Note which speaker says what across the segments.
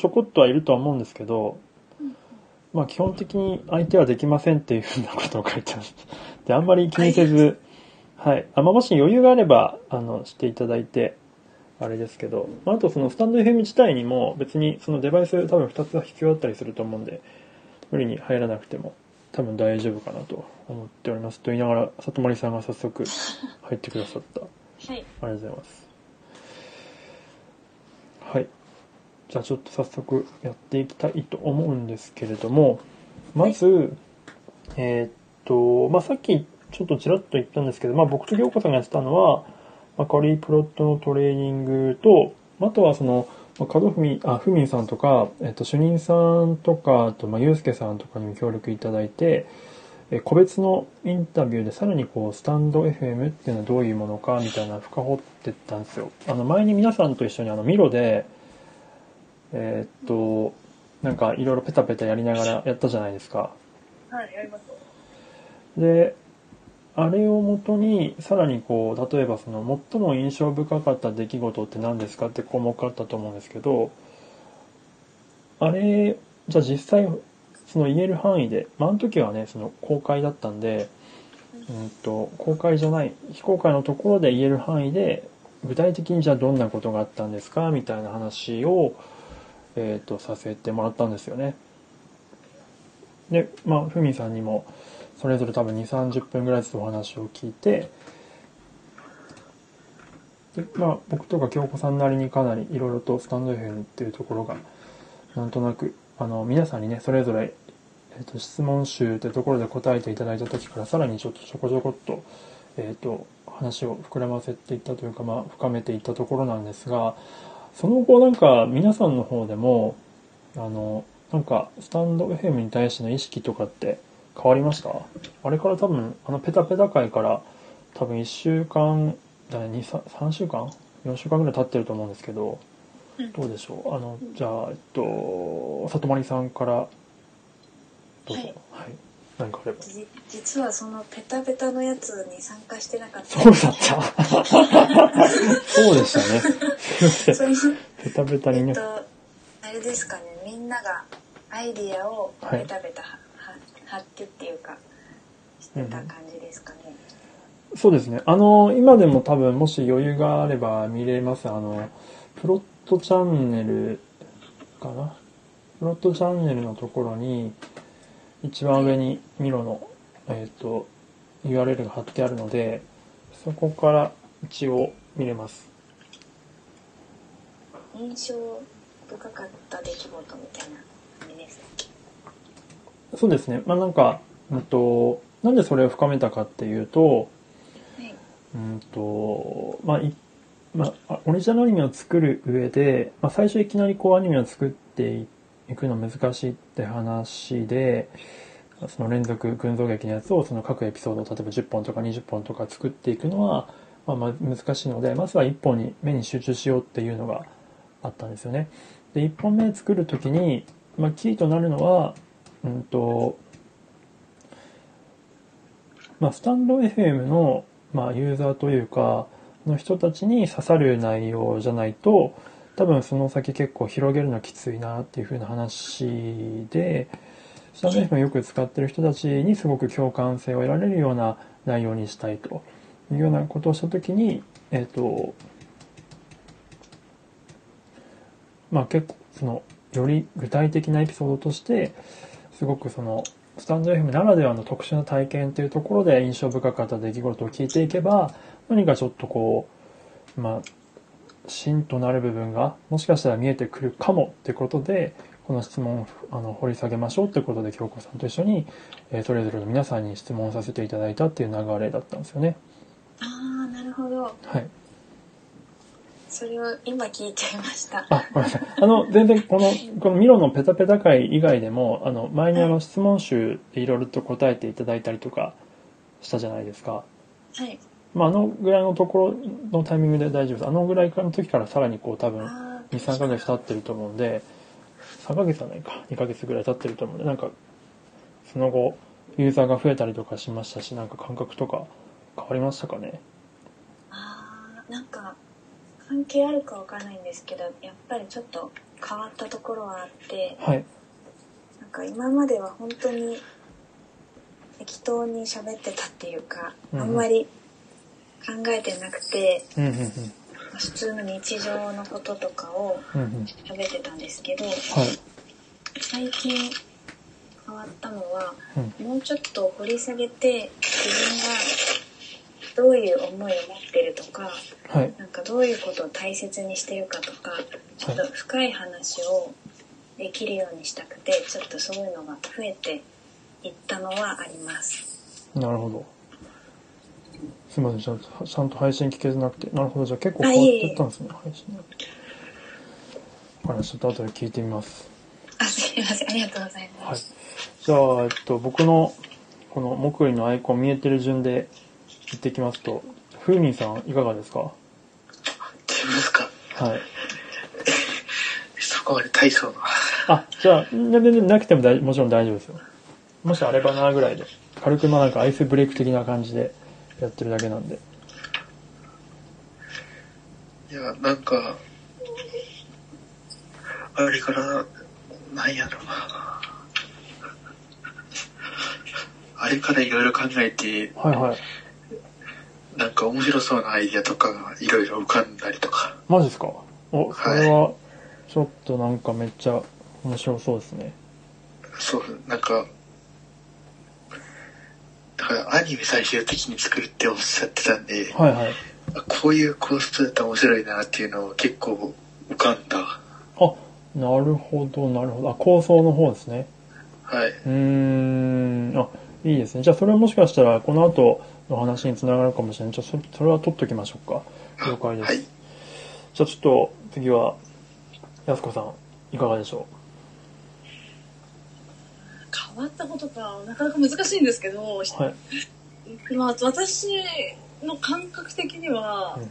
Speaker 1: ちょこっとはいるとは思うんですけど、
Speaker 2: うん
Speaker 1: まあ基本的に相手はできませんっていうふうなことを書いてます。で、あんまり気にせず、はい。あまあ、もし余裕があれば、あの、していただいて、あれですけど、まあ、あとそのスタンド FM 自体にも別にそのデバイス多分2つは必要だったりすると思うんで、無理に入らなくても多分大丈夫かなと思っております。と言いながら、里森さんが早速入ってくださった。
Speaker 2: はい。
Speaker 1: ありがとうございます。はい。じゃあちょっと早速やっていきたいと思うんですけれども、まず、えーっと、まあ、さっきちょっとちらっと言ったんですけど、まあ、僕と京子さんがやってたのは、まあ、カリープロットのトレーニングと、あとはその、まあ、門文、あ、ふみんさんとか、えっと、主任さんとか、あと、まあ、ゆうすけさんとかにも協力いただいて、えー個別のインタビューでさらにこう、スタンド FM っていうのはどういうものかみたいな深掘ってったんですよ。あの、前に皆さんと一緒にあの、ミロで、えーっと、なんかいろいろペタペタやりながらやったじゃないですか。
Speaker 2: はい、やります。
Speaker 1: で、あれをもとに、さらにこう、例えばその、最も印象深かった出来事って何ですかって項目あったと思うんですけど、あれ、じゃあ実際、その言える範囲で、まあ、あの時はね、その公開だったんで、うんと、公開じゃない、非公開のところで言える範囲で、具体的にじゃあどんなことがあったんですかみたいな話を、えっ、と、させてもらったんですよね。で、まあ、ふみさんにも、それぞれ多分2、30分ぐらいずつお話を聞いて、で、まあ、僕とか京子さんなりにかなりいろいろとスタンド FM っていうところが、なんとなく、あの、皆さんにね、それぞれ、えっ、と、質問集ってところで答えていただいた時から、さらにちょっとちょこちょこっと、えっ、と、話を膨らませていったというか、まあ、深めていったところなんですが、その後なんか皆さんの方でも、あの、なんか、スタンド FM に対しての意識とかって変わりました？あれから多分、あの、ペタペタ会から、多分1週間、だね、2、3 3週間 ?4 週間ぐらい経ってると思うんですけど、
Speaker 2: うん。
Speaker 1: どうでしょう？あの、じゃあ、えっと、里まりさんから、どうぞ。
Speaker 2: は
Speaker 1: はいい。何かあれば。
Speaker 2: じ実はそのペタペタのやつに参加してなかった。
Speaker 1: そうだった。そうでしたね。ペタペタにね。
Speaker 2: えっと、あれですかね、みんながアイディアを
Speaker 1: はい
Speaker 2: ペタペタは、は貼ってっていうか、してた感じですかね。
Speaker 1: そうですね。あの、今でも多分もし余裕があれば見れます。あの、プロットチャンネルかな？プロットチャンネルのところに、一番上にミロの、えっ、と、URL が貼ってあるので、そこから一応見れます。
Speaker 2: 印象深かった出来事みたいな感じですね。
Speaker 1: そうですね。まあなんか、うんと、なんでそれを深めたかっていうと、
Speaker 2: はい。
Speaker 1: うんと、まあ、い、まあ、オリジナルアニメを作る上で、まあ、最初いきなりこうアニメを作ってい行くの難しいって話で、その連続群像劇のやつをその各エピソードを例えば10本とか20本とか作っていくのは、まあ、まあ難しいので、まずは1本に目に集中しようっていうのがあったんですよね。で、1本目作るときに、まあ、キーとなるのは、うんと、まあ、スタンド FM の、まあ、ユーザーというか、の人たちに刺さる内容じゃないと、多分その先結構広げるのきついなっていう風な話で、スタンド FM をよく使ってる人たちにすごく共感性を得られるような内容にしたいというようなことをしたときに、えっ、と、まあ結構その、より具体的なエピソードとして、すごくその、スタンド FM ならではの特殊な体験っていうところで印象深かった出来事を聞いていけば、何かちょっとこう、まあ、芯となる部分がもしかしたら見えてくるかもってことで、この質問をあの掘り下げましょうってことで京子さんと一緒に、えーそれぞれの皆さんに質問させていただいたっていう流れだったんですよね。
Speaker 2: ああ、なるほど。
Speaker 1: はい。
Speaker 2: それを今聞いちゃいました。
Speaker 1: あ、ごめんなさい。あの、全然この、このミロのペタペタ会以外でも、あの、前にあの質問集でいろいろと答えていただいたりとかしたじゃないですか。
Speaker 2: はい。
Speaker 1: まあ、あのぐらいのところのタイミングで大丈夫です。あのぐらいの時からさらにこう多分、
Speaker 2: あ
Speaker 1: 2、3ヶ月経ってると思うんで、3ヶ月はないか、2ヶ月ぐらい経ってると思うんで、なんか、その後、ユーザーが増えたりとかしましたし、なんか感覚とか変わりましたかね？
Speaker 2: あーなんか関係あるかわからないんですけどやっぱりちょっと変わったところはあって、
Speaker 1: はい。
Speaker 2: なんか今までは本当に適当に喋ってたっていうか、
Speaker 1: うん
Speaker 2: あんまり考えてなくて、普通の日常のこととかを
Speaker 1: うんうん。
Speaker 2: 喋ってたんですけど、
Speaker 1: はい。
Speaker 2: 最近変わったのは、
Speaker 1: うん。
Speaker 2: もうちょっと掘り下げて自分がどういう思いを持ってるとか、
Speaker 1: はい。
Speaker 2: なんかどういうことを大切にしてるかとか、ちょっと深い話をできるようにしたくて、ちょっとそういうのが増えていったのはあります。
Speaker 1: なるほど。すみません、ちゃんとちゃんと配信聞けてなくて。なるほど、じゃあ結構変わっていったんですね、配信ね。わかりました。ちょっと後で聞いてみます。
Speaker 2: あ、すいません。ありがとうござい
Speaker 1: はい
Speaker 2: ます。。
Speaker 1: じゃあ、えっと、僕の、この、木魚のアイコン見えてる順で言ってきますと、ふうみんさん、いかがですか？
Speaker 3: 自分ですか？
Speaker 1: はい。
Speaker 3: そこまで大層な。
Speaker 1: あ、じゃあ、全然なくても大もちろん大丈夫ですよ。もしあればなぐらいで。軽くまあなんかアイスブレイク的な感じでやってるだけなんで。
Speaker 3: いや、なんか、あれから、なんやろな。あれからいろいろ考えて、
Speaker 1: はいはい。
Speaker 3: なんか面白そうなアイディアとかがいろいろ浮かんだりとか。
Speaker 1: マジですか？お、それは、ちょっとなんかめっちゃ面白そうですね。
Speaker 3: そう、なんか、だからアニメ最終的に作るっておっしゃってたんで、
Speaker 1: はいはい。
Speaker 3: あこういう構成だったら面白いなっていうのを結構浮かんだ。
Speaker 1: あ、なるほど、なるほど。あ、構想の方ですね。
Speaker 3: はい。
Speaker 1: うーん、あ、いいですね。じゃあそれはもしかしたらこの後の話につながるかもしれない。じゃあそそれは取っときましょうか。了解です。
Speaker 3: はい。
Speaker 1: じゃあちょっと次は、やすこさん、いかがでしょ
Speaker 4: 変わったことか、なかなか難しいんですけど、
Speaker 1: うはい。
Speaker 4: まあ、私の感覚的には
Speaker 1: うん、うん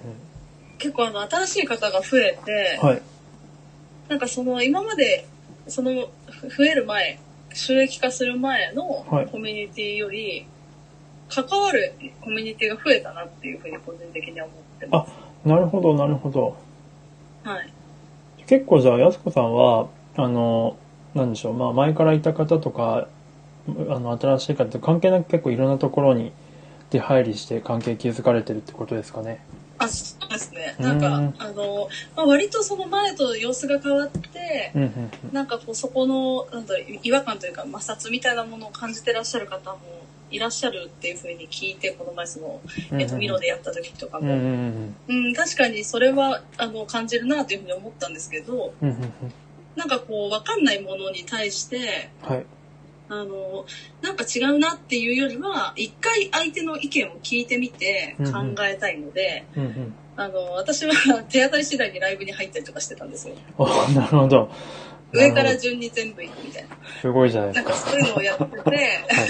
Speaker 4: 結構あの、新しい方が増えて、
Speaker 1: はい。
Speaker 4: なんかその、今まで、その、ふ増える前、収益化する前の
Speaker 1: はい
Speaker 4: コミュニティより、関わるコミュニティが増えたなっていうふうに個人的には思ってま
Speaker 1: なるほど、なるほど。
Speaker 4: す。はい。
Speaker 1: 結構じゃあ、やすこさんは、あの、なんでしょう、まあ前からいた方とか、あの、新しい方と関係なく結構いろんなところに出入りして関係築かれてるってことですかね。
Speaker 4: あ、そうですね。
Speaker 1: うん
Speaker 4: なんか、あの、まあ、割とその前と様子が変わって、
Speaker 1: うん、うん、
Speaker 4: なんかこうそこの、なんだろう、違和感というか摩擦みたいなものを感じてらっしゃる方もいらっしゃるっていうふうに聞いて、この前その、
Speaker 1: うん。
Speaker 4: えっと、ミロでやった時とか
Speaker 1: うん、うん、
Speaker 4: も、
Speaker 1: うん
Speaker 4: うん、確かにそれは、あの、感じるなっていうふうに思ったんですけど、
Speaker 1: うん、うん、うん。
Speaker 4: なんかこう、わかんないものに対して、
Speaker 1: はい。
Speaker 4: あの、なんか違うなっていうよりは、一回相手の意見を聞いてみて
Speaker 1: うん
Speaker 4: 考
Speaker 1: うん
Speaker 4: えたいので、
Speaker 1: うん、うん。
Speaker 4: あの、私は 手当たり次第にライブに入ったりとかしてたんですよ。
Speaker 1: あ、なるほど。
Speaker 4: 上から順に全部行くみたいな。
Speaker 1: どすごいじゃないで
Speaker 4: なん
Speaker 1: すか。
Speaker 4: かそういうのをやってて、
Speaker 1: はい。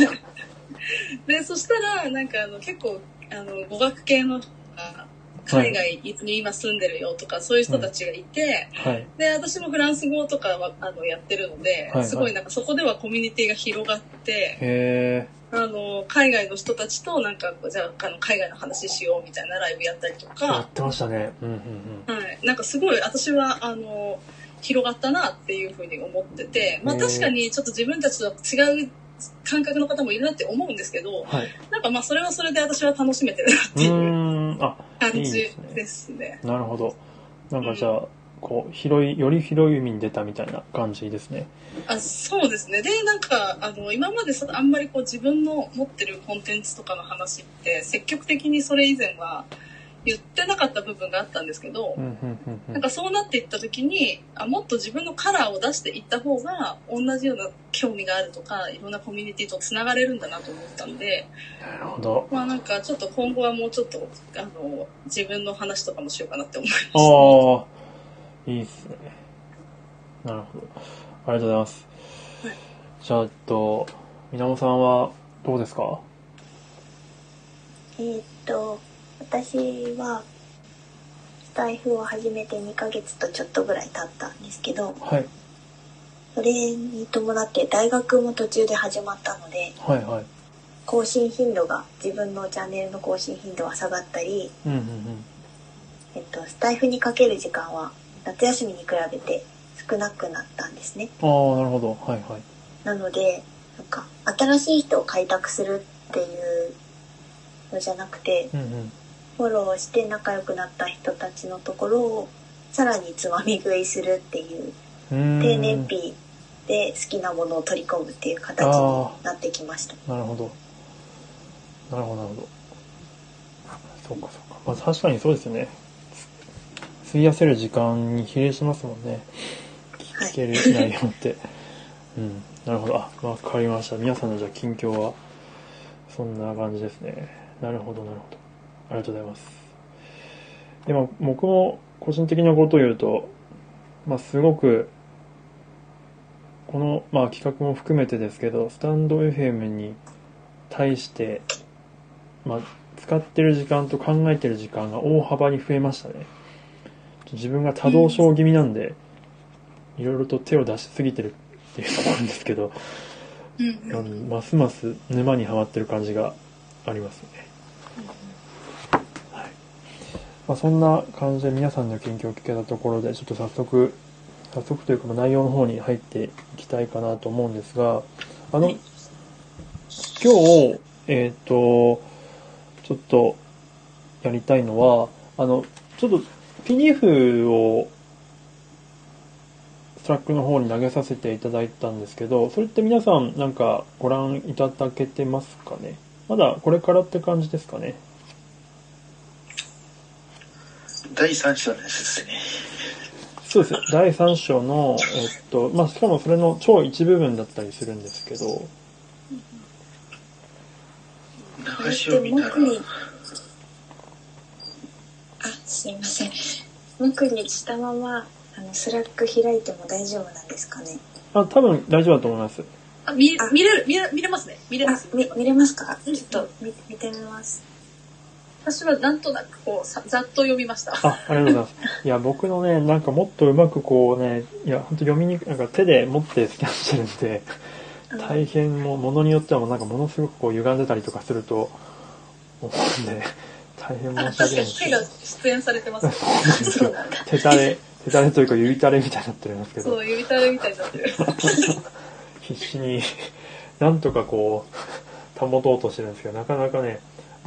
Speaker 4: で、そしたら、なんかあの、結構、あの、語学系の人が、海外に今住んでるよとか、そういう人たちがいて、
Speaker 1: はい。
Speaker 4: で、私もフランス語とかは、あの、やってるので、
Speaker 1: はい
Speaker 4: すごいなんかそこではコミュニティが広がって、
Speaker 1: へ
Speaker 4: あの、海外の人たちとなんか、じゃあ、あの、海外の話しようみたいなライブやったりと
Speaker 1: ー。や
Speaker 4: か
Speaker 1: っ、てましたね。うん、うん、うん。
Speaker 4: はい。なんかすごい、私は、あの、広がったなっていうふうに思ってて、まあ確かにちょっと自分たちとは違う感覚の方もいるなって思うんですけど、
Speaker 1: はい。
Speaker 4: なんかまあそれはそれで私は楽しめてるなっ
Speaker 1: う
Speaker 4: ていう
Speaker 1: ーん。あ、いい
Speaker 4: 感じ
Speaker 1: ですね
Speaker 4: ですね。
Speaker 1: なるほど。なんかじゃあ、こう、広い、より広い海に出たみたいな感じですね。
Speaker 4: あそうですね。で、なんか、あの、今までそあんまりこう自分の持ってるコンテンツとかの話って、積極的にそれ以前は言ってなかった部分があったんですけど
Speaker 1: う、ん、うん、うん、うん。
Speaker 4: なんかそうなっていった時にあ、もっと自分のカラーを出していった方が、同じような興味があるとか、いろんなコミュニティと繋がれるんだなと思ったんで、
Speaker 1: なるほど。
Speaker 4: まあなんかちょっと今後はもうちょっと、あの、自分の話とかもしようかなって思いました。
Speaker 1: ああ、いいっすね。なるほど。ありがとうございます。
Speaker 4: はい
Speaker 1: じゃあ、えっと、みなもさんはどうですか？
Speaker 2: えーっと、私は、スタイフを始めて2ヶ月とちょっとぐらい経ったんですけど、
Speaker 1: はい。
Speaker 2: それに伴って大学も途中で始まったので、
Speaker 1: はいはい。
Speaker 2: 更新頻度が、自分のチャンネルの更新頻度は下がったり、
Speaker 1: うんうんうん。
Speaker 2: えっと、スタイフにかける時間は、夏休みに比べて
Speaker 5: 少なくなったんですね。
Speaker 1: ああ、なるほど。はいはい。
Speaker 5: なので、なんか、新しい人を開拓するっていうのじゃなくて、
Speaker 1: うんうん。
Speaker 5: フォローして仲良くなった人たちのところを、さらにつまみ食いするっていう、低燃費で好きなものを取り込むっていう形になってきました。
Speaker 1: なるほど。なるほど、なるほど。そうか、そうか。まあ確かにそうですよね。つ費やせる時間に比例しますもんね。
Speaker 5: はい
Speaker 1: 聞ける内容って。うん。なるほど。あ、わかりました。皆さんのじゃあ近況は、そんな感じですね。なるほど、なるほど。ありがとうございます。でも、僕も個人的なことを言うと、まあ、すごく、この、まあ、企画も含めてですけど、スタンド FM に対して、まあ、使ってる時間と考えてる時間が大幅に増えましたね。自分が多動症気味なんで、いろいろと手を出しすぎてるっていうのもあるんですけど、ますます沼にはまってる感じがありますね。はい。まあ、そんな感じで皆さんの近況を聞けたところで、ちょっと早速、早速というかまあ内容の方に入っていきたいかなと思うんですが、あの、
Speaker 4: はい。
Speaker 1: 今日、えっ、と、ちょっとやりたいのは、あの、ちょっと PDF を Slack の方に投げさせていただいたんですけど、それって皆さんなんかご覧いただけてますかね？まだこれからって感じですかね？
Speaker 3: 第3章のやつですね。
Speaker 1: そうです。第3章の、えっと、まあ、しかもそれの超一部分だったりするんですけど、
Speaker 3: 流しを見たら、
Speaker 2: あすいません。目にしたままあの Slack 開いても大丈夫なんですかね。
Speaker 1: あ、多分大丈夫だと思います。
Speaker 4: あ見
Speaker 2: あ
Speaker 4: 見れる見れ見れますね。見れます。
Speaker 2: あみ見れますか？
Speaker 4: うん。
Speaker 2: ちょっと見見てみます
Speaker 4: 私はなんとなくこうさざっと読みました。
Speaker 1: あ、ありがとうございます。いや、僕のね、なんかもっとうまくこうね、いや、本当読みにくい、なんか手で持ってスキャンしてるんで、大変もう、ものによってはもうなんかものすごくこう歪んでたりとかすると思うんで、大変
Speaker 4: あ
Speaker 1: 申し訳ないん
Speaker 4: 確かに手が
Speaker 1: ですけど、
Speaker 4: 出演されてます。ね
Speaker 2: そうなんだ
Speaker 1: 手垂れ、手垂れというか指垂れみたいになってるんですけど。
Speaker 4: そう、指たれみたいになってる。
Speaker 1: 必死になんとかこう保とうとしてるんですけどなかなかね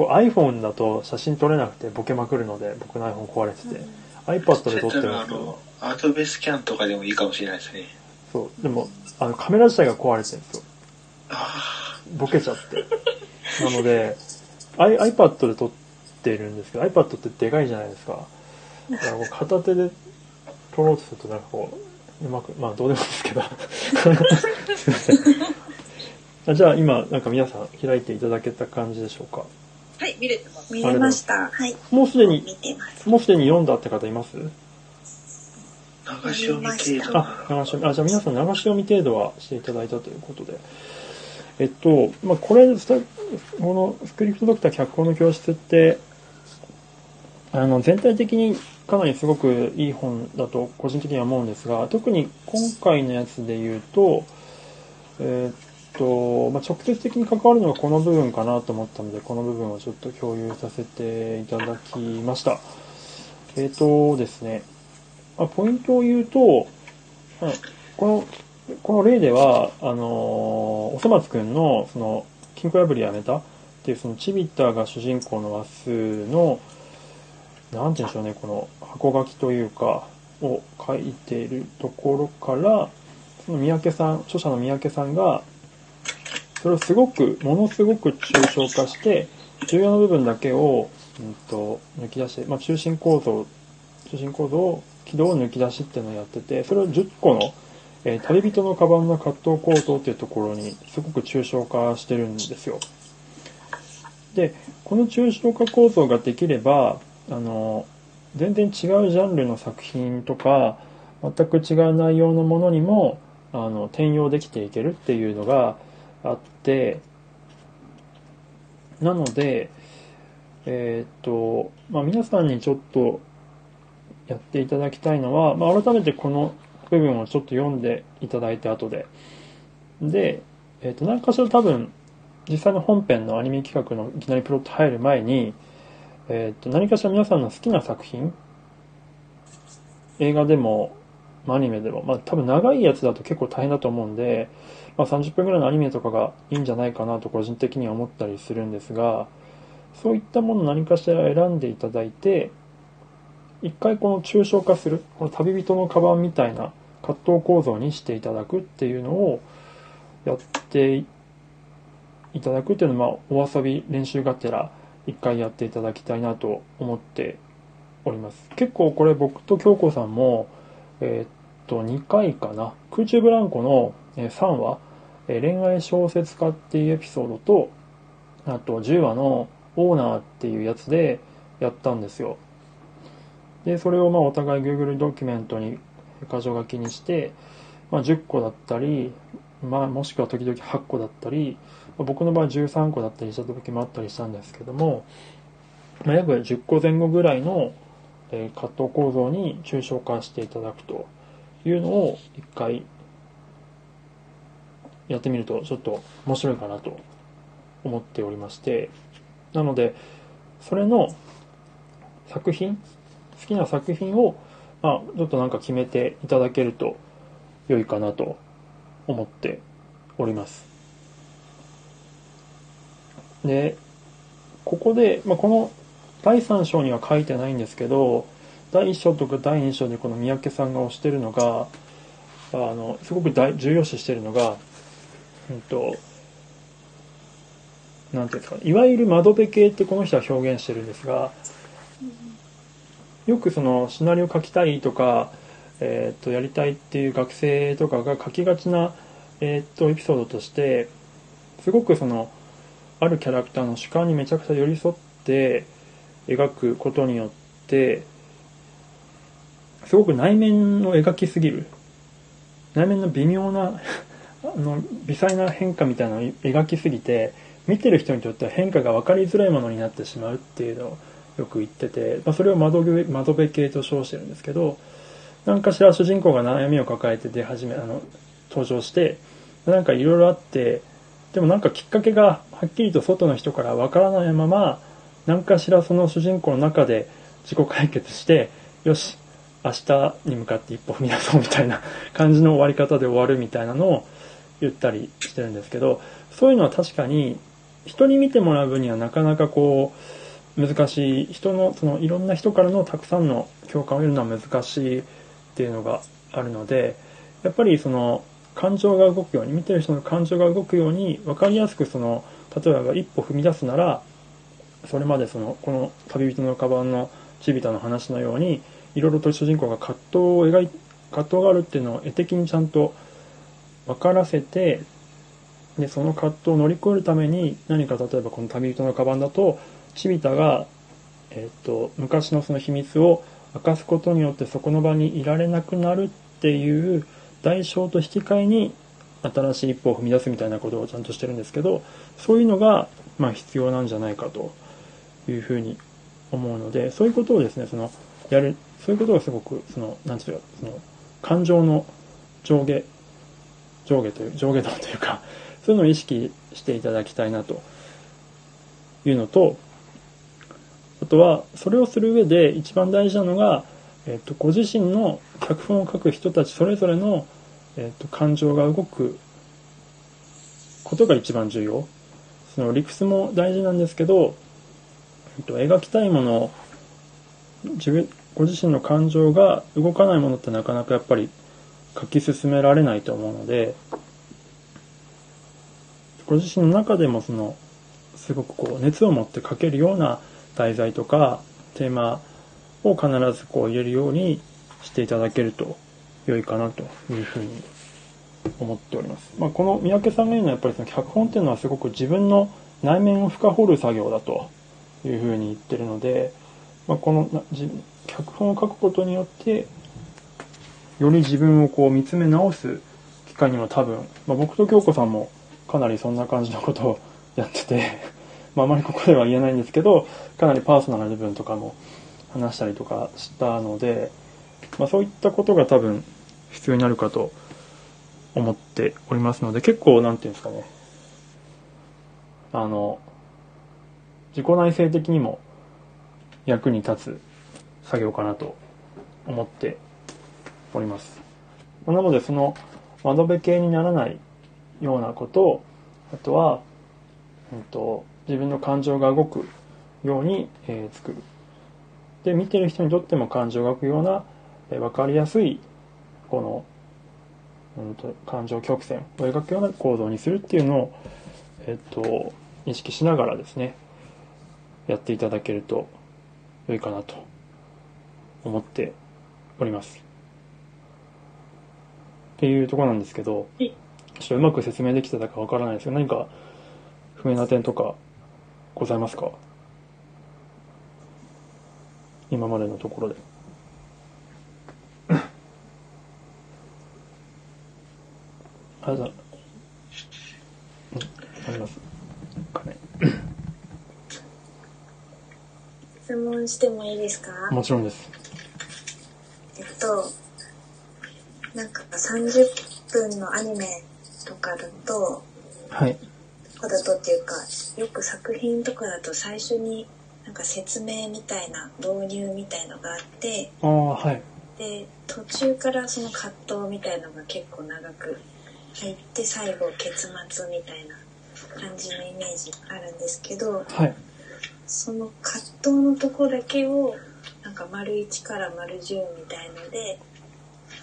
Speaker 1: 僕 iPhone だと写真撮れなくてボケまくるので僕の iPhone 壊れてて、iPad で撮ってるんですけど
Speaker 3: アドベスキャンとかでもいいかもしれないですね。
Speaker 1: そう。でもあのカメラ自体が壊れてるんですよ
Speaker 3: あ
Speaker 1: ボケちゃって。なので I iPad で撮ってるんですけど iPad ってでかいじゃないですか。だからこう片手で撮ろうとするとなんかこううまくまあどうでもいいですけど。すいませんあじゃあ今なんか皆さん開いていただけた感じでしょうか。
Speaker 4: はい見れてます
Speaker 2: 見れました
Speaker 5: はい。
Speaker 1: もうすでに
Speaker 5: 見てます。
Speaker 1: もうすでに読んだって方います？
Speaker 3: あ、流し読み程度
Speaker 1: あ、流し読み。あ、じゃあ皆さん流し読み程度はしていただいたということで。えっと、まあ、これ、このスクリプトドクター脚本の教室って、あの、全体的にかなりすごくいい本だと個人的には思うんですが、特に今回のやつで言うと、えっと、まあ、直接的に関わるのがこの部分かなと思ったので、この部分をちょっと共有させていただきました。えっとですね、まあ、ポイントを言うと、まあこの、この例では、あのーおそ松くんの、その、金庫破りやめたっていう、その、チビッターが主人公の話数の、なんて言うんでしょうね、この、箱書きというか、を書いているところから、その三宅さん、著者の三宅さんが、それをすごく、ものすごく抽象化して、重要な部分だけを、うんと、抜き出して、まあ、中心構造、中心構造を、軌道を抜き出しっていうのをやってて、それを10個の、えー旅人のカバンの葛藤構造っていうところにすごく抽象化してるんですよ。で、この抽象化構造ができれば、あの、全然違うジャンルの作品とか、全く違う内容のものにも、あの、転用できていけるっていうのがあって、なので、えーっと、まあ、皆さんにちょっとやっていただきたいのは、まあ、改めてこの部分をちょっと読んでいただいて後で。で、えっ、と、何かしら多分、実際の本編のアニメ企画のいきなりプロット入る前に、えっ、と、何かしら皆さんの好きな作品映画でも、アニメでも、まあ多分長いやつだと結構大変だと思うんで、まあ30分ぐらいのアニメとかがいいんじゃないかなと個人的には思ったりするんですが、そういったもの何かしら選んでいただいて、一回この抽象化する、この旅人のカバンみたいな葛藤構造にしていただくっていうのをやっていただくっていうのは、まあ、お遊び練習がてら一回やっていただきたいなと思っております。結構これ僕と京子さんも、えーっと、2回かな。空中ブランコの3話、え恋愛小説家っていうエピソードと、あと10話のオーナーっていうやつでやったんですよ。で、それをまあお互い Google ドキュメントに箇条書きにして、まあ、10個だったり、まあ、もしくは時々8個だったり、まあ僕の場合13個だったりした時もあったりしたんですけども、まあ、約10個前後ぐらいの、えー葛藤構造に抽象化していただくというのを一回やってみるとちょっと面白いかなと思っておりまして、なので、それの作品、好きな作品を、まあ、ちょっとなんか決めていただけると良いかなと思っております。で、ここで、まあ、この第3章には書いてないんですけど、第1章とか第2章でこの三宅さんが推してるのが、あの、すごく大重要視してるのが、うんと、なんていうんですか、いわゆる窓辺系ってこの人は表現してるんですが、よくそのシナリオ書きたいとか、えー、とやりたいっていう学生とかが書きがちな、えー、とエピソードとしてすごくそのあるキャラクターの主観にめちゃくちゃ寄り添って描くことによってすごく内面を描きすぎる。内面の微妙なあの微細な変化みたいなのを描きすぎて見てる人にとっては変化が分かりづらいものになってしまうっていうのをよく言ってて、まあ、それを窓辺窓辺系と称してるんですけど何かしら主人公が悩みを抱えて出始めあの登場してなんかいろいろあってでもなんかきっかけがはっきりと外の人からわからないまま何かしらその主人公の中で自己解決してよし明日に向かって一歩踏み出そうみたいな感じの終わり方で終わるみたいなのを言ったりしてるんですけどそういうのは確かに人に見てもらう分にはなかなかこう難しい。人のそのいろんな人からのたくさんの共感を得るのは難しいっていうのがあるのでやっぱりその感情が動くように見てる人の感情が動くように分かりやすくその例えば一歩踏み出すならそれまでそのこの旅人のカバンのチビタの話のようにいろいろと主人公が葛藤を描い葛藤があるっていうのを絵的にちゃんと分からせてでその葛藤を乗り越えるために何か例えばこの旅人のカバンだとチビタが、えっと昔のその秘密を明かすことによってそこの場にいられなくなるっていう代償と引き換えに新しい一歩を踏み出すみたいなことをちゃんとしてるんですけどそういうのがまあ必要なんじゃないかというふうに思うのでそういうことをですねそのやるそういうことがすごくそのなんていうかその感情の上下上下という上下動というかそういうのを意識していただきたいなというのとあとはそれをする上で一番大事なのが、えっとご自身の脚本を書く人たちそれぞれの、えっと感情が動くことが一番重要。その理屈も大事なんですけど、えっと描きたいもの自分ご自身の感情が動かないものってなかなかやっぱり書き進められないと思うのでご自身の中でもそのすごくこう熱を持って書けるような題材とかテーマを必ずこう入れるようにしていただけると良いかなというふうに思っております。まあ、この三宅さんが言うのはやっぱりその脚本っていうのはすごく自分の内面を深掘る作業だというふうに言ってるので、まあ、この脚本を書くことによってより自分をこう見つめ直す機会にも多分、まあ、僕と京子さんもかなりそんな感じのことをやってて、まあ、あまりここでは言えないんですけどかなりパーソナルな部分とかも話したりとかしたので、まあ、そういったことが多分必要になるかと思っておりますので結構なんていうんですかね。あの自己内省的にも役に立つ作業かなと思っております。なので、その窓辺系にならないようなことを、あとは、うんと、自分の感情が動くように、えー作る。で、見てる人にとっても感情が動くような、えーわかりやすい、この、うんと、感情曲線を描くような構造にするっていうのを、えっと、意識しながらですね、やっていただけると良いかなと思っております。っていうところなんですけど、
Speaker 4: い
Speaker 1: ちょっとうまく説明できてたかわからないですけど、何か不明な点とかございますか？今までのところで。あ、じゃあ、うん、ありますかね。
Speaker 2: 質問してもいいですか？
Speaker 1: もちろんです。
Speaker 2: えっと、なんか30分のアニメとかだと、
Speaker 1: はい。
Speaker 2: とかだとっていうか、よく作品とかだと最初になんか説明みたいな導入みたいのがあって、
Speaker 1: ああ、はい。
Speaker 2: で、途中からその葛藤みたいのが結構長く入って、最後結末みたいな感じのイメージあるんですけど、
Speaker 1: はい。
Speaker 2: その葛藤のとこだけを、なんか丸1から丸10みたいので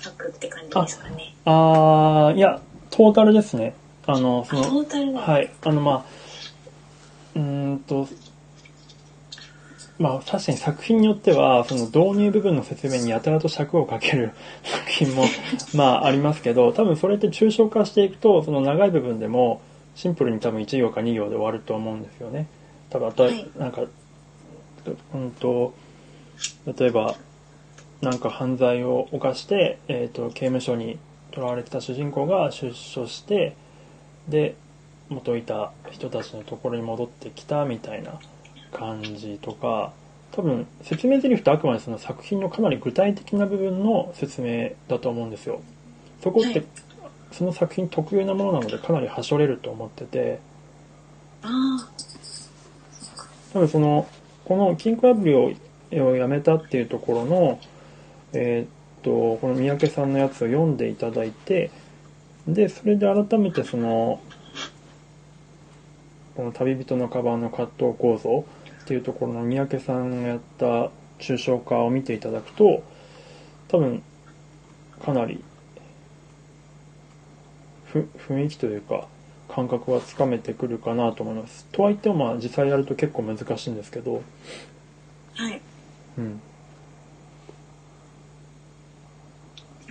Speaker 2: って感じですかね。
Speaker 1: ああ、いや、トータルですね。あの、そ
Speaker 2: あ、ト
Speaker 1: の、
Speaker 2: ータルの。
Speaker 1: はい。あの、まあ、うーんと、まあ、確かに作品によっては、その導入部分の説明にやたらと尺をかける 作品も、まあ、ありますけど、多分それって抽象化していくと、その長い部分でも、シンプルに多分1行か2行で終わると思うんですよね。多分、あ
Speaker 2: はい
Speaker 1: なんか、うんと、例えば、なんか犯罪を犯して、えっ、と、刑務所に囚われてた主人公が出所して、で、元いた人たちのところに戻ってきたみたいな感じとか、多分説明台詞ってあくまでその作品のかなり具体的な部分の説明だと思うんですよ。そこって
Speaker 2: はい。
Speaker 1: その作品特有なものなのでかなりはしょれると思ってて、
Speaker 2: あ
Speaker 1: 多分その、この金庫破りををやめたっていうところの、えーっと、この三宅さんのやつを読んでいただいて、で、それで改めてその、この旅人のカバンの葛藤構造っていうところの三宅さんがやった抽象化を見ていただくと、多分、かなり、ふ、雰囲気というか、感覚はつかめてくるかなと思います。とはいってもまあ実際やると結構難しいんですけど、
Speaker 2: あ、はい。
Speaker 1: うん。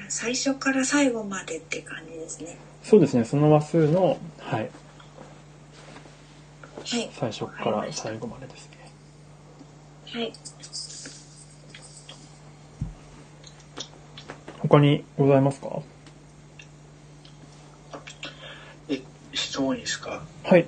Speaker 2: 最初から最後までって感じですね。
Speaker 1: そうですね、その話数の、はい、
Speaker 2: はい。
Speaker 1: 最初から最後までですね。
Speaker 2: はい。
Speaker 1: 他にございますか？
Speaker 3: え、質問いいですか？
Speaker 1: はい。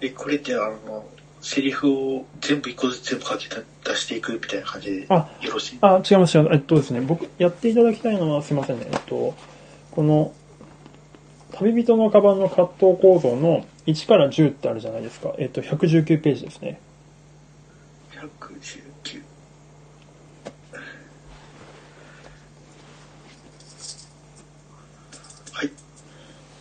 Speaker 3: え、これってあの、セリフを全部一個ずつ全部書き出していくみたいな感じで
Speaker 1: あ
Speaker 3: よろしい？
Speaker 1: あ、違います、違います。えっとですね、僕、やっていただきたいのは、すいませんね、えっと、この、旅人のカバンの葛藤構造の1から10ってあるじゃないですか。えっと、119ページですね。
Speaker 3: 119。はい。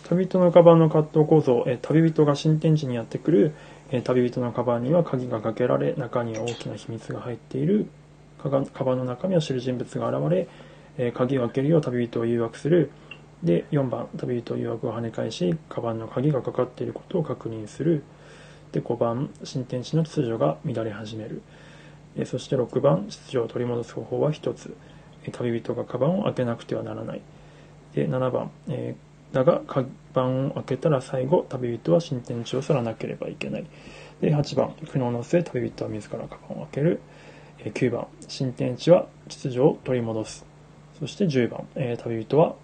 Speaker 1: 旅人のカバンの葛藤構造、えー旅人が新天地にやってくる、え旅人のカバンには鍵がかけられ、中には大きな秘密が入っている、カバンの中身を知る人物が現れ、え鍵を開けるよう旅人を誘惑する。で、4番、旅人誘惑を跳ね返し、カバンの鍵がかかっていることを確認する。で、5番、新天地の秩序が乱れ始める。えそして6番、秩序を取り戻す方法は1つ。え旅人がカバンを開けなくてはならない。で、7番、えーだが、カバンを開けたら最後、旅人は新天地を去らなければいけない。で、8番、苦悩の末、旅人は自らカバンを開ける。えー9番、新天地は秩序を取り戻す。そして10番、えー旅人は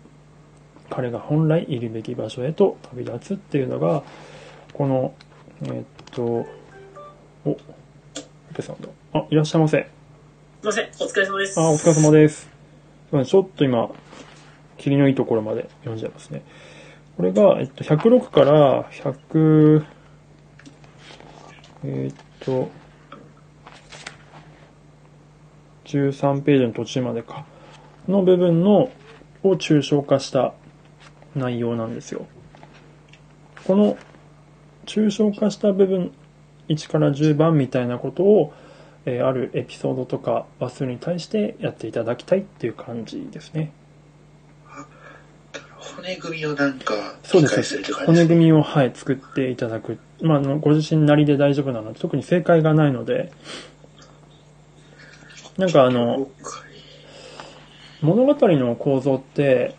Speaker 1: 彼が本来いるべき場所へと旅立つっていうのが、この、えーっと、お、オペさんだ。あ、いらっしゃいませ。
Speaker 6: すいません、お疲れ様です。
Speaker 1: あ、お疲れ様です。ちょっと今、霧のいいところまで読んじゃいますね。これが、えっと、106から100、えっと、13ページの途中までか、の部分の、を抽象化した内容なんですよ。この抽象化した部分1から10番みたいなことを、えーあるエピソードとか話数に対してやっていただきたいっていう感じですね。
Speaker 3: 骨組みをなんか、
Speaker 1: そうです
Speaker 3: ね。
Speaker 1: 骨組みを、はい、作っていただく。まあ、あの、ご自身なりで大丈夫なので、特に正解がないので、なんかあの、物語の構造って、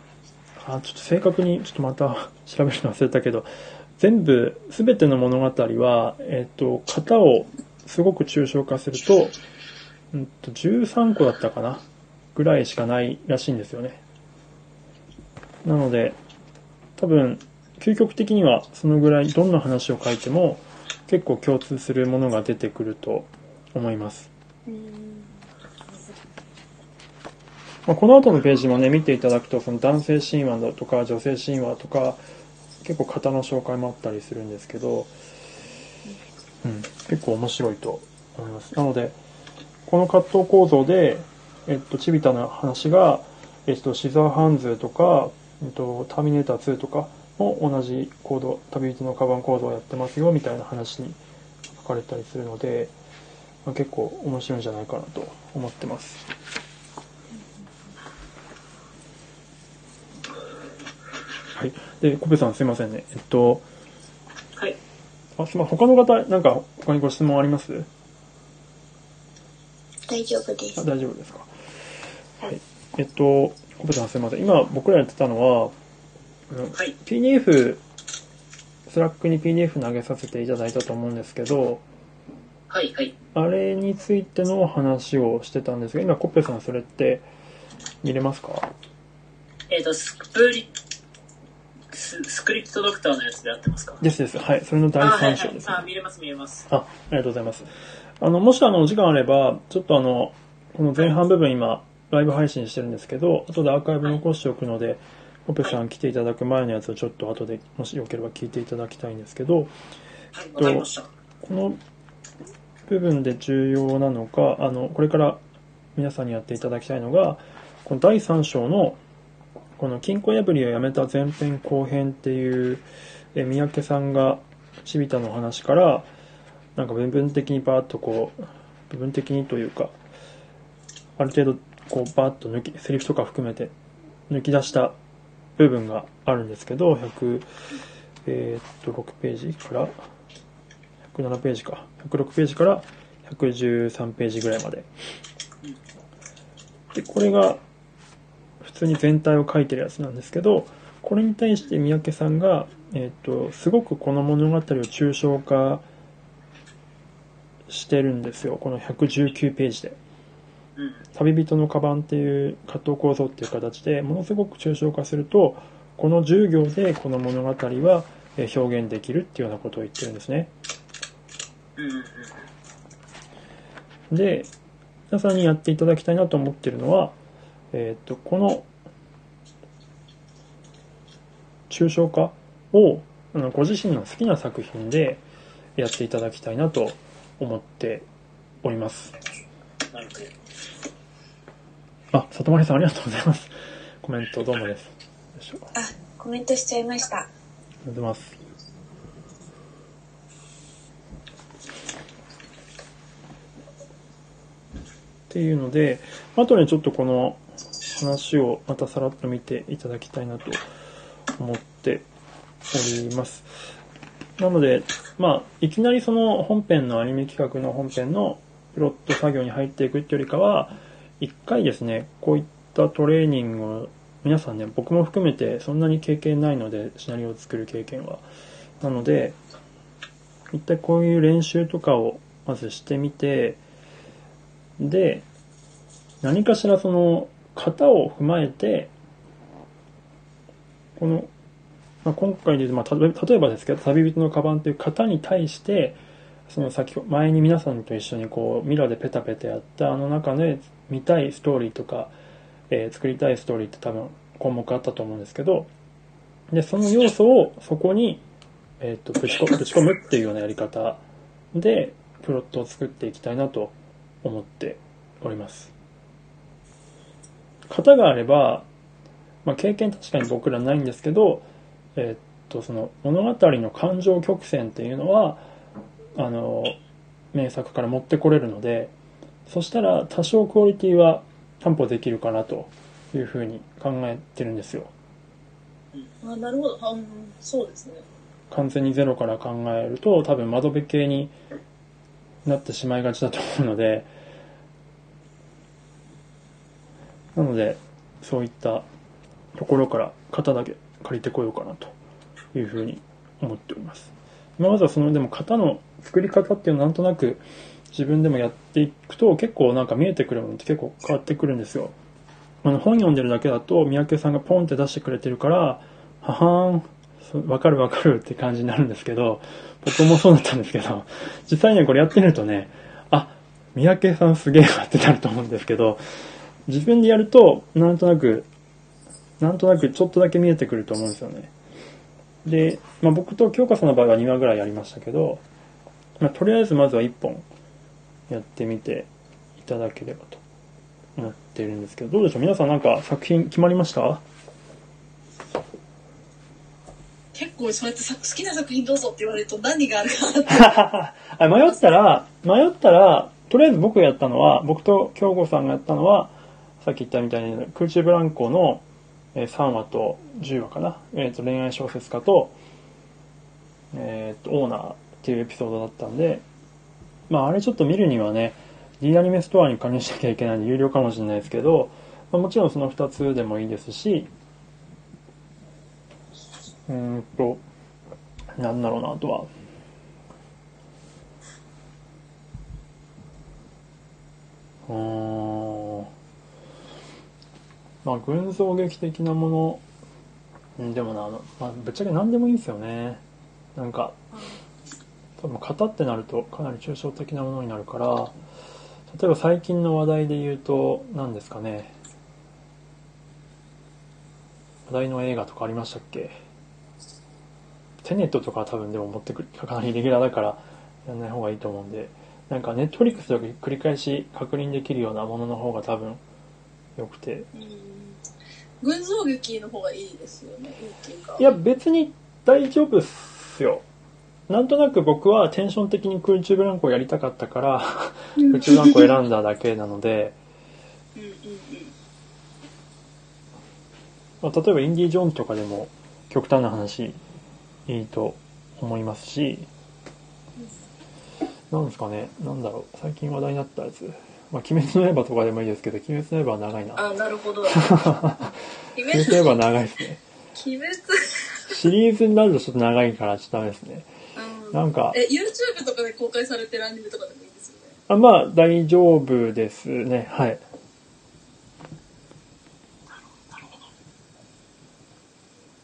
Speaker 1: あ、ちょっと正確に、ちょっとまた 調べるの忘れたけど、全部、すべての物語は、えっ、と、型をすごく抽象化すると、うんと、13個だったかなぐらいしかないらしいんですよね。なので、多分、究極的にはそのぐらい、どんな話を書いても、結構共通するものが出てくると思います。まあ、この後のページもね、見ていただくと、その男性神話だとか、女性神話とか、結構型の紹介もあったりするんですけど、うん、結構面白いと思います。なので、この葛藤構造で、えっと、チビタの話が、えっと、シザーハンズとか、えっと、ターミネーター2とかも同じコード、旅人のカバン構造をやってますよ、みたいな話に書かれたりするので、まあ、結構面白いんじゃないかなと思ってます。はい。で、コペさんすいませんね。えっと、
Speaker 6: はい。
Speaker 1: あ、すみま。他の方、なんか他にご質問あります？
Speaker 5: 大丈夫です
Speaker 1: あ。大丈夫ですか。はい。えっと、コペさんすいません。今僕らやってたのは、うん
Speaker 6: はい。
Speaker 1: PDF、Slack に PDF 投げさせていただいたと思うんですけど、
Speaker 6: はい。はい。
Speaker 1: あれについての話をしてたんですが、今コッペさんそれって見れますか？
Speaker 6: えっ、と、スプリ、ススクリプトドクターのやつで合ってますか？
Speaker 1: ですです。はい。それの第
Speaker 6: あ、はい、
Speaker 1: 3章です、ね
Speaker 6: はい。あ、見れます、見れます。
Speaker 1: あ、ありがとうございます。あの、もしあの、お時間あれば、ちょっとあの、この前半部分今、ライブ配信してるんですけど、後でアーカイブ残しておくので、オペさん来ていただく前のやつをちょっと後で、もしよければ聞いていただきたいんですけど、
Speaker 6: はい。
Speaker 1: この部分で重要なのか、あの、これから皆さんにやっていただきたいのが、この第3章の、この金庫破りをやめた前編後編っていう、え三宅さんが、チビタの話から、なんか部分的にバーッとこう、部分的にというか、ある程度、こう、バッと抜き、セリフとか含めて抜き出した部分があるんですけど、100、えーっと、6ページから、107ページか。106ページから113ページぐらいまで。で、これが普通に全体を書いてるやつなんですけど、これに対して三宅さんが、えっ、と、すごくこの物語を抽象化してるんですよ。この119ページで。旅人のカバンっていう葛藤構造っていう形でものすごく抽象化するとこの10行でこの物語は表現できるっていうようなことを言ってるんですね。で、皆さんにやっていただきたいなと思ってるのは、えっ、と、この、抽象化を、あのご自身の好きな作品でやっていただきたいなと思っております。あ、里丸さんありがとうございます。コメントどうもです。あり
Speaker 2: あ、コメントしちゃいました。
Speaker 1: がとうございます。っていうので、あとね、ちょっとこの話をまたさらっと見ていただきたいなと思っております。なので、まあ、いきなりその本編のアニメ企画の本編のプロット作業に入っていくっていうよりかは、一回ですね、こういったトレーニングを、皆さんね、僕も含めてそんなに経験ないので、シナリオを作る経験は。なので、一体こういう練習とかをまずしてみて、で、何かしらその型を踏まえて、この、まあ、今回で言うと、まあ、たと例えばですけど、旅人のカバンという型に対して、その先ほ前に皆さんと一緒にこうミラーでペタペタやったあの中で見たいストーリーとか、えー作りたいストーリーって多分項目あったと思うんですけどでその要素をそこに、えー、とぶち込 ぶち込むっていうようなやり方でプロットを作っていきたいなと思っております。型があればまあ、経験確かに僕らないんですけど、えーっとその物語の感情曲線っていうのはあの名作から持ってこれるのでそしたら多少クオリティは担保できるかなというふうに考えてるんですよ
Speaker 4: あ、なるほど。あうん、そうですね。
Speaker 1: 完全にゼロから考えると多分窓辺系になってしまいがちだと思うのでなのでそういったところから型だけ借りてこようかなというふうに思っております今まずはそのでも型の作り方っていうのをなんとなく自分でもやっていくと結構なんか見えてくるものって結構変わってくるんですよあの本読んでるだけだと三宅さんがポンって出してくれてるからははーんわかるわかるって感じになるんですけど、僕もそうだったんですけど、実際にはこれやってみるとね、あ、三宅さんすげえわってなると思うんですけど、自分でやると、なんとなく、なんとなくちょっとだけ見えてくると思うんですよね。で、まあ、僕と京香さんの場合は2話ぐらいやりましたけど、まあ、とりあえずまずは1本やってみていただければと思っているんですけど、どうでしょう？皆さんなんか作品決まりました？
Speaker 4: 結構そうやってさ好きな作品どうぞって言われると何があるかなって。
Speaker 1: あ迷ったら、迷ったら、とりあえず僕がやったのは、僕と京子さんがやったのは、さっき言ったみたいに、空中ブランコのえー3話と10話かな？えっ、と、恋愛小説家と、えっ、と、オーナーっていうエピソードだったんで、まあ、あれちょっと見るにはね、D アニメストアに加入しなきゃいけないんで有料かもしれないですけど、まあ、もちろんその2つでもいいですし、うんと、なんだろうな、あとは、うんまあ群像劇的なものでもな、まあ、ぶっちゃけ何でもいいんですよね。なんか多分型ってなるとかなり抽象的なものになるから例えば最近の話題で言うと何ですかね。話題の映画とかありましたっけ。テネットとかは多分でも持ってくるかなりレギュラーだからやんない方がいいと思うんで。なんかネットフリックスとか繰り返し確認できるようなものの方が多分良くて。
Speaker 4: 群像劇の方がいいですよね。いいっていうか。
Speaker 1: いや別に大丈夫っすよ。なんとなく僕はテンション的に空中ブランコをやりたかったから空中ブランコを選んだだけなので、
Speaker 4: うんうんうん。
Speaker 1: まあ、例えばインディ・ジョーンズとかでも極端な話いいと思いますし。なんですかねなんだろう最近話題になったやつまあ、鬼滅の刃とかでもいいですけど、鬼滅の刃は長いな。
Speaker 4: あ、なるほど。鬼
Speaker 1: 鬼滅の刃は長いですね。
Speaker 4: 鬼滅、
Speaker 1: シリーズになるとちょっと長いからちょっとダメですね。
Speaker 4: うん
Speaker 1: なんか、
Speaker 4: え、YouTube とかで公開されてるアニメとかでもいいですよね？
Speaker 1: あまあ、大丈夫ですね。はい。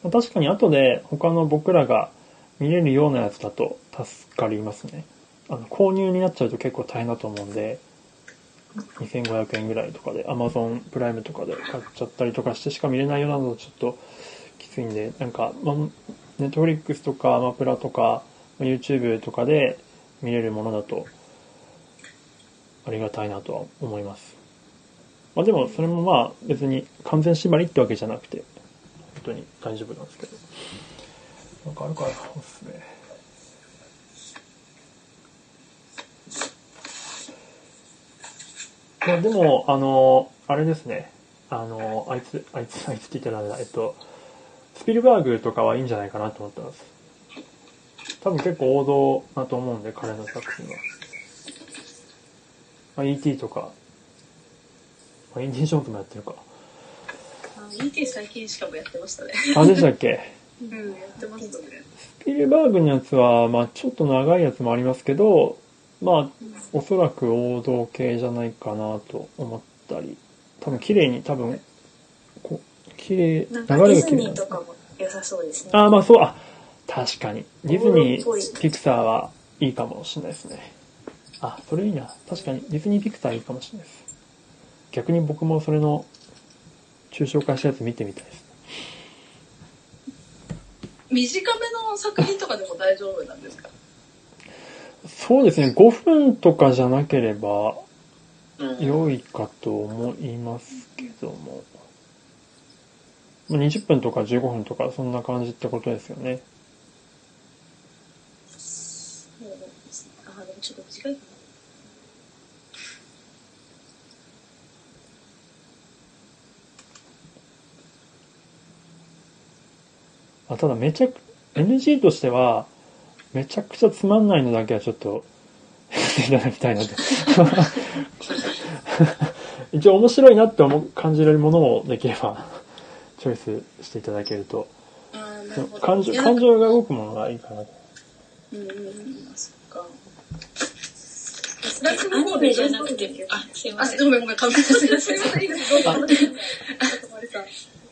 Speaker 1: まあ確かに後で他の僕らが見れるようなやつだと助かりますね。あの、購入になっちゃうと結構大変だと思うんで、2500円ぐらいとかで Amazon プライムとかで買っちゃったりとかしてしか見れないようなのちょっときついんで、なんか、まあ、Netflix とかアマプラとか YouTube とかで見れるものだとありがたいなとは思います。まあでもそれもまあ別に完全縛りってわけじゃなくて本当に大丈夫なんですけど。なんかあるかなおすすめ。まあでも、あの、あれですね。あの、あいつ、あいつ、あいつって言ったらダメだ。えっと、スピルバーグとかはいいんじゃないかなと思ってます。多分結構王道だと思うんで、彼の作品は。まあ、E.T. とか、まあ、インディ・ジョーンズもやってるか。
Speaker 4: あ ET 最近しかもやってましたね。
Speaker 1: あ、でしたっけ？
Speaker 4: うん、やってましたね。
Speaker 1: スピルバーグのやつは、まあちょっと長いやつもありますけど、まあおそらく王道系じゃないかなと思ったり、多分綺麗に、多分、こう、綺麗、
Speaker 2: なんかディズ
Speaker 1: 綺麗なんですね
Speaker 2: ニーとかも良さそうですね。
Speaker 1: ああ、まあそう、あ、確かに。ディズニー、ピクサーはいいかもしれないですね。あ、それいいな。確かに、ディズニーピクサーいいかもしれないです。逆に僕もそれの、抽象化したやつ見てみたいです。
Speaker 4: 短めの作品とかでも大丈夫なんですか？
Speaker 1: そうですね、5分とかじゃなければ、
Speaker 6: うん。
Speaker 1: 良いかと思いますけども。まあ20分とか15分とかそんな感じってことですよね。
Speaker 5: そうですね。あ、でもちょっと短いかな。
Speaker 1: あただめちゃく、NG としては、めちゃくちゃつまんないのだけはちょっと、やっていただきたいなと。一応面白いなって思う感じられるものをできれば、チョイスしていただけると。
Speaker 4: あーなるほど。
Speaker 1: 感情、感情が動くものがいいかなと。
Speaker 2: アニメじゃなくて、あ、すいま
Speaker 4: あ、
Speaker 2: せん。
Speaker 4: ごめんごめん、かぶせすいません。いいですどうぞ。あ、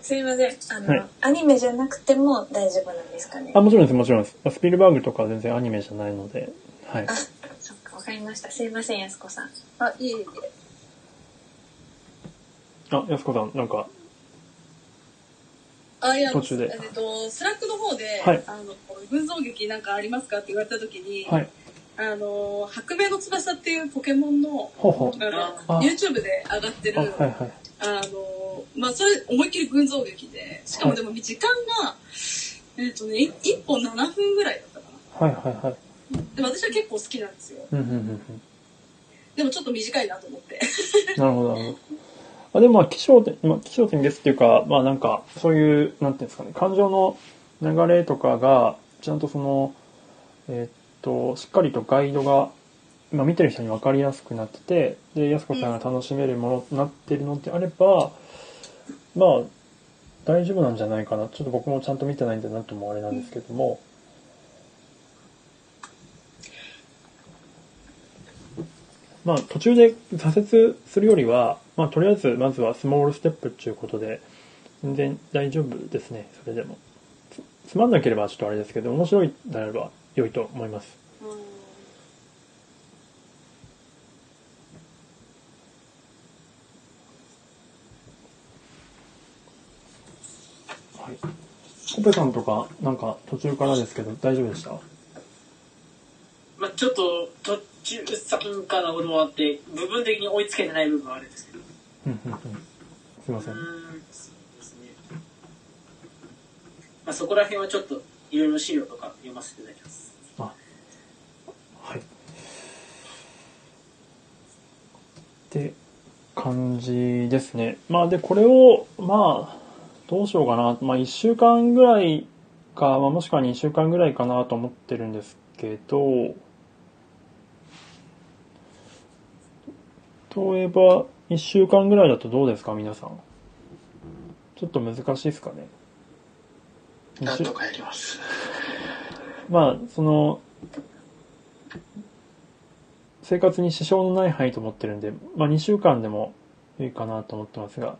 Speaker 2: すいません。あの、
Speaker 1: はい
Speaker 2: アニメじゃなくても大丈夫なんですかね？
Speaker 1: あ、もちろんです、もちろんです。まあスピルバーグとかは全然アニメじゃないので、はい。
Speaker 2: あ、そっか、わかりました。すいません、やすこさん。
Speaker 4: あ、いい、いい。
Speaker 1: あ、やすこさん、なんか、
Speaker 4: あ、いや、
Speaker 1: 途中で
Speaker 4: えっと、 Slack の方で、
Speaker 1: はい
Speaker 4: あの、群像劇なんかありますかって言われたときに、
Speaker 1: はい。
Speaker 4: あの、薄明の翼っていうポケモンの、
Speaker 1: ほうほう。
Speaker 4: あの
Speaker 1: あ
Speaker 4: YouTube で上がってる、
Speaker 1: あ、はいはい。
Speaker 4: あの、まあ、それ思いっきり群像劇で、しかもでも時間が、えっとね、い1本7分ぐらいだったか
Speaker 1: はいはいはい。
Speaker 4: な。でも私は結構好きなんですよ。
Speaker 1: うんうんうんうん。
Speaker 4: でもちょっと短いなと思って。
Speaker 1: なるほど、なるほど。あでもまあ、気象点、まあ、気象点ですっていうか、まあなんか、そういう、なんていうんですかね、感情の流れとかが、ちゃんとその、えーっと、しっかりとガイドが、まあ見てる人に分かりやすくなってて、で、安子さんが楽しめるものになってるのであれば、まあ、大丈夫なんじゃないかな。ちょっと僕もちゃんと見てないんだなともあれなんですけども、まあ途中で挫折するよりは、まあとりあえずまずはスモールステップっていうことで、全然大丈夫ですね、それでも。つつまんなければちょっとあれですけど、面白いであれば良いと思います。コペさんとか、なんか途中からですけど、大丈夫でした？
Speaker 6: まあちょっと途中参加なこともあって、部分的に追いつけてない部分はあるんですけど。
Speaker 1: うんうんうん。すいません。
Speaker 6: うーん、そうですね。まあそこら辺はちょっといろいろ資料とか読ませていただきます。
Speaker 1: はい。って感じですね。まあで、これを、まあ、どうしようかな。まあ1週間ぐらいか、まあもしくは2週間ぐらいかなと思ってるんですけど、例えば、1週間ぐらいだとどうですか、皆さん？ちょっと難しいですかね。
Speaker 3: なんとかやります。
Speaker 1: まあ、その、生活に支障のない範囲と思ってるんで、まあ2週間でもいいかなと思ってますが、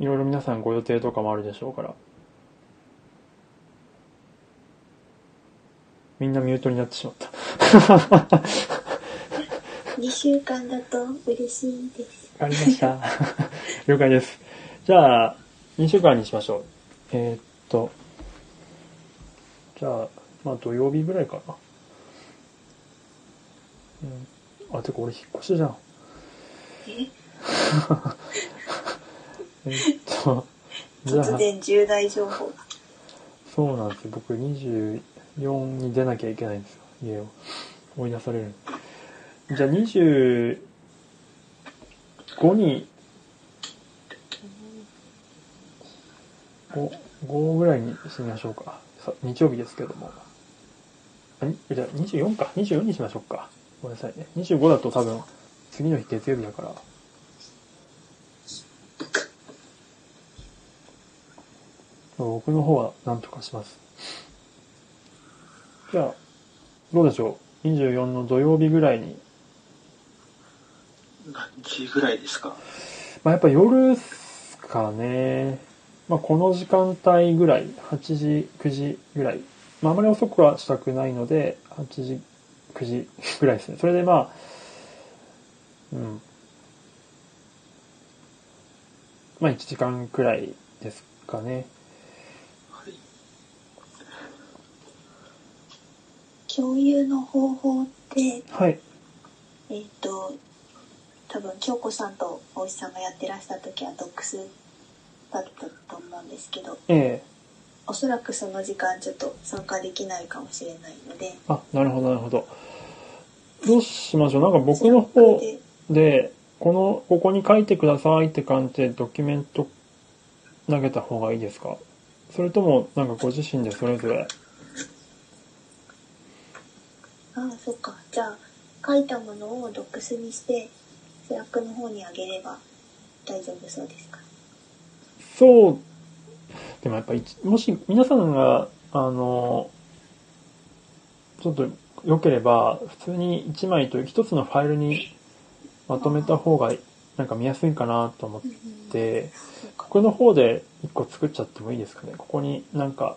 Speaker 1: いろいろ皆さんご予定とかもあるでしょうから。みんなミュートになってしまった。
Speaker 5: 2週間だと嬉しいです。
Speaker 1: わかりました。了解です。じゃあ、2週間にしましょう。えーっと、じゃあ、まあ土曜日ぐらいかな。うん、あ、てか俺引っ越しじゃん。え？ーっと、じゃあ、
Speaker 5: 突然重大情報が。
Speaker 1: そうなんですよ。僕24に出なきゃいけないんですよ。家を。追い出される。じゃあ25に、5、5ぐらいにしましょうか。さ日曜日ですけども。あにじゃあ24か。24にしましょうか。ごめんなさいね。25だと多分、次の日月曜日だから。僕の方は何とかします。じゃあ、どうでしょう？24の土曜日ぐらいに。
Speaker 3: 何時ぐらいですか？
Speaker 1: まあやっぱ夜っすかね。まあこの時間帯ぐらい、8時、9時ぐらい。まああまり遅くはしたくないので、8時、9時ぐらいですね。それでまあ、うん。まあ1時間くらいですかね。
Speaker 3: はい。
Speaker 5: 共有の方法って、
Speaker 1: はい。
Speaker 5: えっ、と、多分、京子さんと大石さんがやってらした時は、ドックスだったと思うんですけど、
Speaker 1: ええ
Speaker 5: おそらくその時間ちょっと参加できないかもしれないので、
Speaker 1: あ、なるほど、なるほど。どうしましょう？なんか僕の方
Speaker 5: で
Speaker 1: で、この、ここに書いてくださいって感じでドキュメント投げた方がいいですか？それとも、なんかご自身でそれぞれ。
Speaker 5: ああ、そっか。じゃあ、書いたものを Docs にして、 Slack の方にあげれば大丈夫そうですか？
Speaker 1: そう。でもやっぱ一、もし皆さんが、あの、ちょっと良ければ、普通に1枚と1つのファイルにまとめた方が、なんか見やすいかなと思って、
Speaker 5: そうか。
Speaker 1: 僕の方で1個作っちゃってもいいですかね？ここになんか、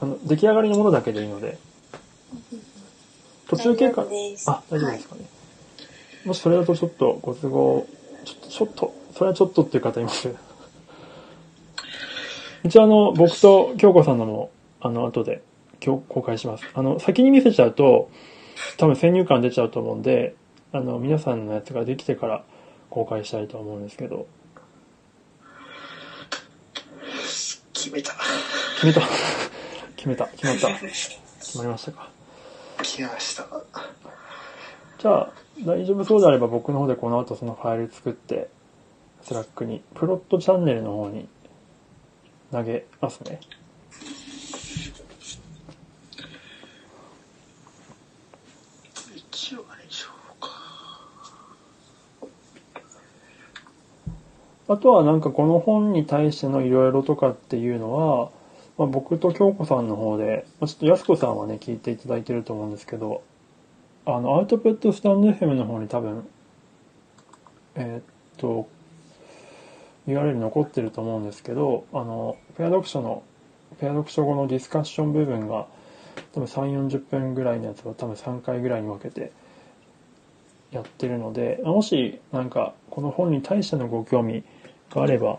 Speaker 1: あの、出来上がりのものだけでいいので、途中経過。あ、大丈夫ですかね。もしそれだとちょっとご都合、ちょっと、ちょっと、それはちょっとっていう方います。一応あの、僕と京子さんのも、あの、後で今日公開します。あの、先に見せちゃうと、多分先入観出ちゃうと思うんで、あの、皆さんのやつができてから公開したいと思うんですけど、
Speaker 3: 決めた。
Speaker 1: 決めた。決めた。決まった。決まりましたか？
Speaker 3: 来ました。
Speaker 1: じゃあ、大丈夫そうであれば僕の方でこの後そのファイル作って、Slack に、プロットチャンネルの方に投げますね。
Speaker 3: 一応あれでしょうか。
Speaker 1: あとはなんかこの本に対してのいろいろとかっていうのは、まあ、僕と京子さんの方で、まちょっと安子さんはね、聞いていただいてると思うんですけど、あの、アウトプット stand FM の方に多分、えーっと、URL 残ってると思うんですけど、あの、ペア読書の、ペア読書後のディスカッション部分が、多分3、40分ぐらいのやつを多分3回ぐらいに分けてやってるので、もしなんかこの本に対してのご興味があれば、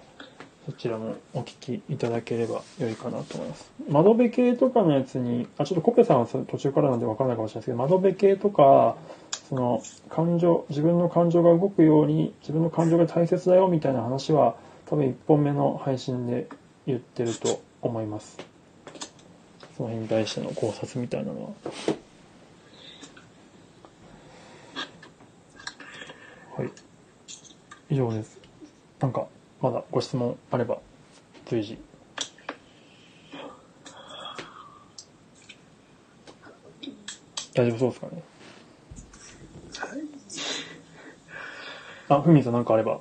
Speaker 1: そちらもお聞きいただければ良いかなと思います。窓辺系とかのやつに、あ、ちょっとコペさんは途中からなんでわからないかもしれないですけど、窓辺系とか、その感情、自分の感情が動くように、自分の感情が大切だよみたいな話は、多分1本目の配信で言ってると思います。その辺に対しての考察みたいなのは。はい。以上です。なんか、まだご質問あれば、随時。大丈夫そうですかね。あ、ふみさんなんかあれば。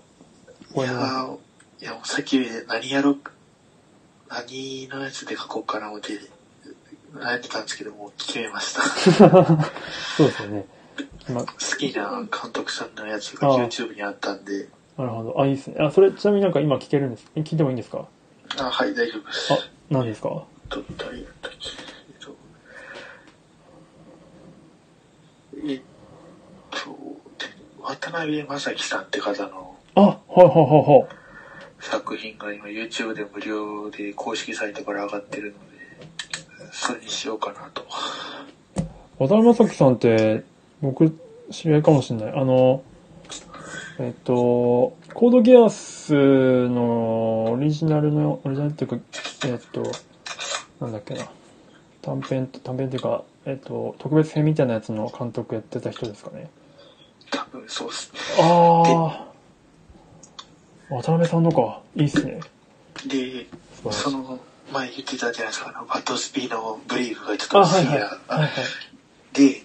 Speaker 1: こ
Speaker 3: いやーいや、もうさっき何やろう、何のやつで書こうかな思って悩んでたんですけど、もう決めました。
Speaker 1: そうですよね。今、
Speaker 3: 好きな監督さんのやつが YouTube にあったんで、
Speaker 1: なるほど。あ、いいですね。あ、それ、ちなみになんか今聞けるんです。え聞いてもいいんですか？
Speaker 3: あ、はい、大丈夫です。
Speaker 1: あ、何ですか？
Speaker 3: ったっけえっと、えっと、渡辺正樹さんって方の
Speaker 1: あ、はいはいはいはい。
Speaker 3: 作品が今 YouTube で無料で公式サイトから上がってるので、それにしようかなと。
Speaker 1: 渡辺正樹さんって、僕、知り合いかもしれない。あの、えっと、コードギアスのオリジナルの、オリジナルっていうか、えっと、なんだっけな。短編、短編っていうか、えっと、特別編みたいなやつの監督やってた人ですかね。
Speaker 3: 多分そうっすね。
Speaker 1: ああ。渡辺さんのか。いいっすね。
Speaker 3: で、その前言ってたじゃないですか、あの、バトスピのブリーフがちょっ
Speaker 1: あ、
Speaker 3: と。不思。で、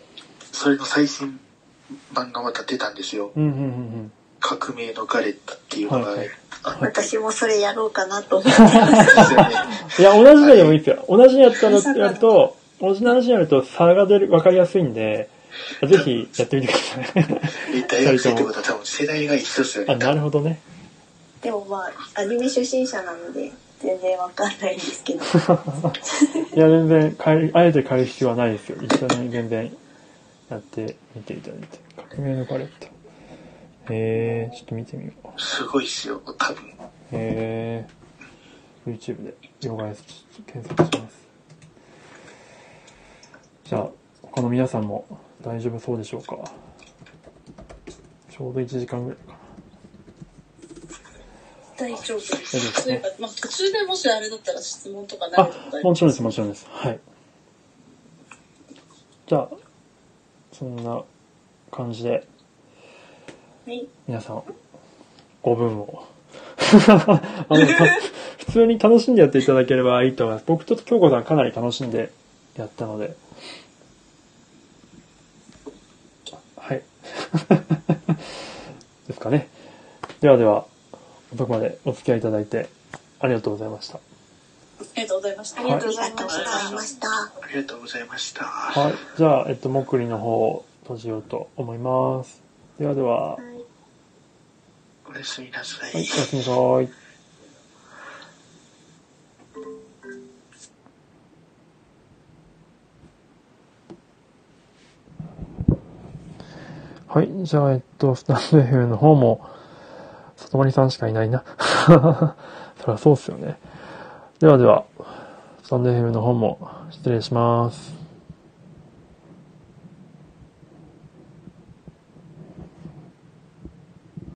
Speaker 3: それの最新版がまた出たんですよ。
Speaker 1: うんうんうんうん。
Speaker 3: 革命のガレットっていうのが、
Speaker 1: はいはい
Speaker 3: あの
Speaker 5: 私もそれやろうかなと思って。
Speaker 3: ですよね。
Speaker 1: いや、同じのでもいいですよ。同じやったらやると、同じ話やると差が出る、わかりやすいんで、ぜひやってみてください。
Speaker 3: で大学生ってことは多分世代が一緒ですよ
Speaker 1: あ、
Speaker 3: ね。
Speaker 1: なるほどね。
Speaker 5: でもまあ、アニメ初心者なので、全然わかんないんですけど。
Speaker 1: いや、全然変える、あえて変える必要はないですよ。一緒に全然やってみていただいて。革命のガレット。えー、ちょっと見てみよう。
Speaker 3: すごいっすよ、多分。
Speaker 1: えー、YouTube で、ヨガエス検索します。じゃあ、他の皆さんも大丈夫そうでしょうか？ちょうど1時間ぐらいかな。
Speaker 5: 大
Speaker 4: 大丈夫です。
Speaker 1: 大丈夫ですね
Speaker 4: そういうか、まあ途中でもしあれだったら質問とかな
Speaker 1: あ
Speaker 4: ると大、
Speaker 1: もちろんです、もちろんです。はい。じゃあ、そんな感じで、
Speaker 5: はい。
Speaker 1: 皆さん、5分を。あのた普通に楽しんでやっていただければいいと思います。僕と京子さんかなり楽しんでやったので。はい。ですかね。ではでは、遅くまでお付き合いいただいてありがとうございました。
Speaker 4: ありがとうございました。
Speaker 5: ありがとうございました。
Speaker 3: ありがとうございました。
Speaker 1: はい。じゃあ、えっと、もくりの方を閉じようと思います。ではでは、
Speaker 5: はい。
Speaker 3: おやすみなさ
Speaker 1: はい、おやすみなさい。はい、じゃあ、えっと、スタンド FM の方も、里森さんしかいないな。そりゃそうっすよね。ではでは、スタンド FM の方も失礼します。